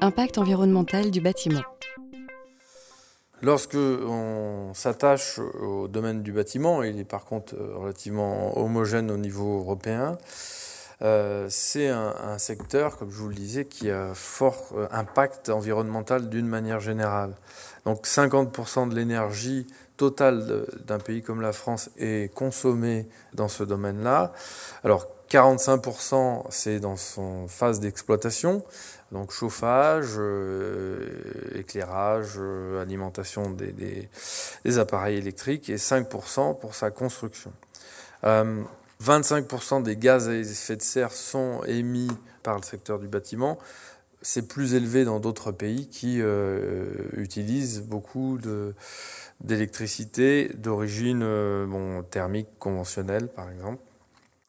Impact environnemental du bâtiment. Lorsque on s'attache au domaine du bâtiment, il est par contre relativement homogène au niveau européen, euh, c'est un, secteur, comme je vous le disais, qui a fort euh, impact environnemental d'une manière générale. Donc 50% de l'énergie totale d'un pays comme la France est consommée dans ce domaine-là. Alors 45% c'est dans son phase d'exploitation, donc chauffage, euh, éclairage, alimentation des, des, appareils électriques, et 5% pour sa construction. 25% des gaz à effet de serre sont émis par le secteur du bâtiment. C'est plus élevé dans d'autres pays qui euh, utilisent beaucoup d'électricité d'origine euh, thermique conventionnelle, par exemple.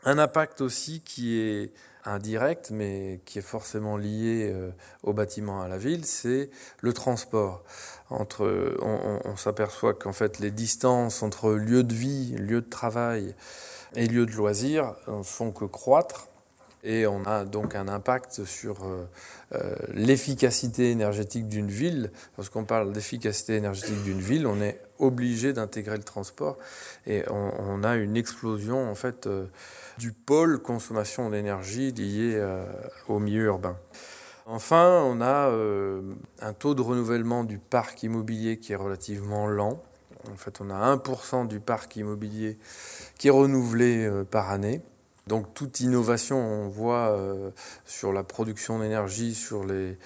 Un impact aussi qui est indirect, mais qui est forcément lié euh, au bâtiment à la ville, c'est le transport. On, on s'aperçoit qu'en fait les distances entre lieu de vie, lieu de travail, et lieux de loisirs ne font que croître. Et on a donc un impact sur euh, euh, l'efficacité énergétique d'une ville. Lorsqu'on parle d'efficacité énergétique d'une ville, on est obligé d'intégrer le transport. Et on, a une explosion en fait euh, du pôle consommation d'énergie lié au milieu urbain. Enfin, on a un taux de renouvellement du parc immobilier qui est relativement lent. En fait, on a 1% du parc immobilier qui est renouvelé euh, par année. Donc toute innovation, on voit euh, sur la production d'énergie, sur les,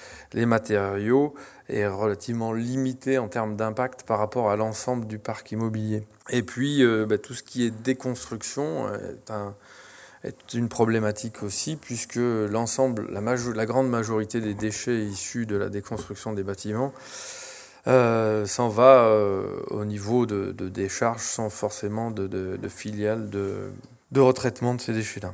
matériaux, est relativement limitée en termes d'impact par rapport à l'ensemble du parc immobilier. Et puis euh, bah, tout ce qui est déconstruction est, un, est une problématique aussi, puisque l'ensemble, la, grande majorité des déchets issus de la déconstruction des bâtiments euh, s'en va au niveau de, de sans forcément de, de, de filiale de, de retraitement de ces déchets-là.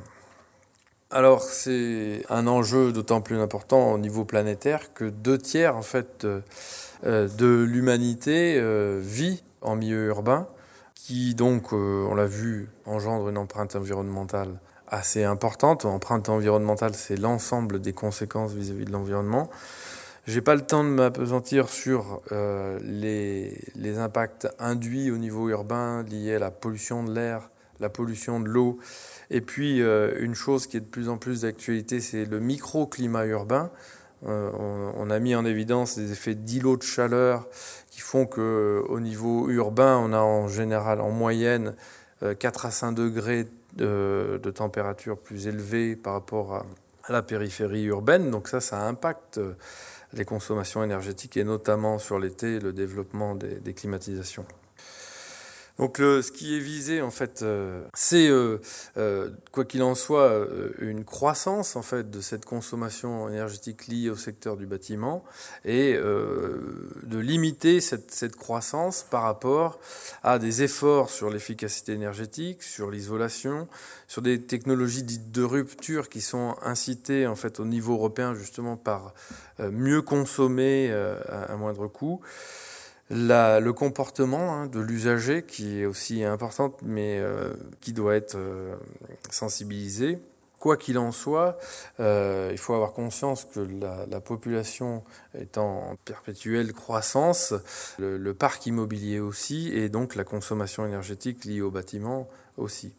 Alors c'est un enjeu d'autant plus important au niveau planétaire que deux tiers en fait euh, de l'humanité vit en milieu urbain, qui donc, on l'a vu, engendre une empreinte environnementale assez importante. Empreinte environnementale, c'est l'ensemble des conséquences vis-à-vis -vis de l'environnement. J'ai pas le temps de m'apesantir sur euh, les, impacts induits au niveau urbain liés à la pollution de l'air, la pollution de l'eau. Et puis, euh, une chose qui est de plus en plus d'actualité, c'est le microclimat urbain. Euh, on, a mis en évidence des effets d'îlots de chaleur qui font que au niveau urbain, on a en général, en moyenne, 4 à 5 degrés de, température plus élevée par rapport à, la périphérie urbaine. Donc ça, ça impacte les consommations énergétiques et notamment sur l'été le développement des climatisations. Donc le, ce qui est visé en fait, euh, c'est euh, euh, quoi qu'il en soit euh, une croissance en fait de cette consommation énergétique liée au secteur du bâtiment et de limiter cette, croissance par rapport à des efforts sur l'efficacité énergétique, sur l'isolation, sur des technologies dites de rupture qui sont incitées en fait au niveau européen justement par mieux consommer à moindre coût. La, le comportement hein, de l'usager qui est aussi important, mais euh, qui doit être euh, sensibilisé. Quoi qu'il en soit, euh, il faut avoir conscience que la, la, population est en perpétuelle croissance, le, le, parc immobilier aussi, et donc la consommation énergétique liée au bâtiment aussi.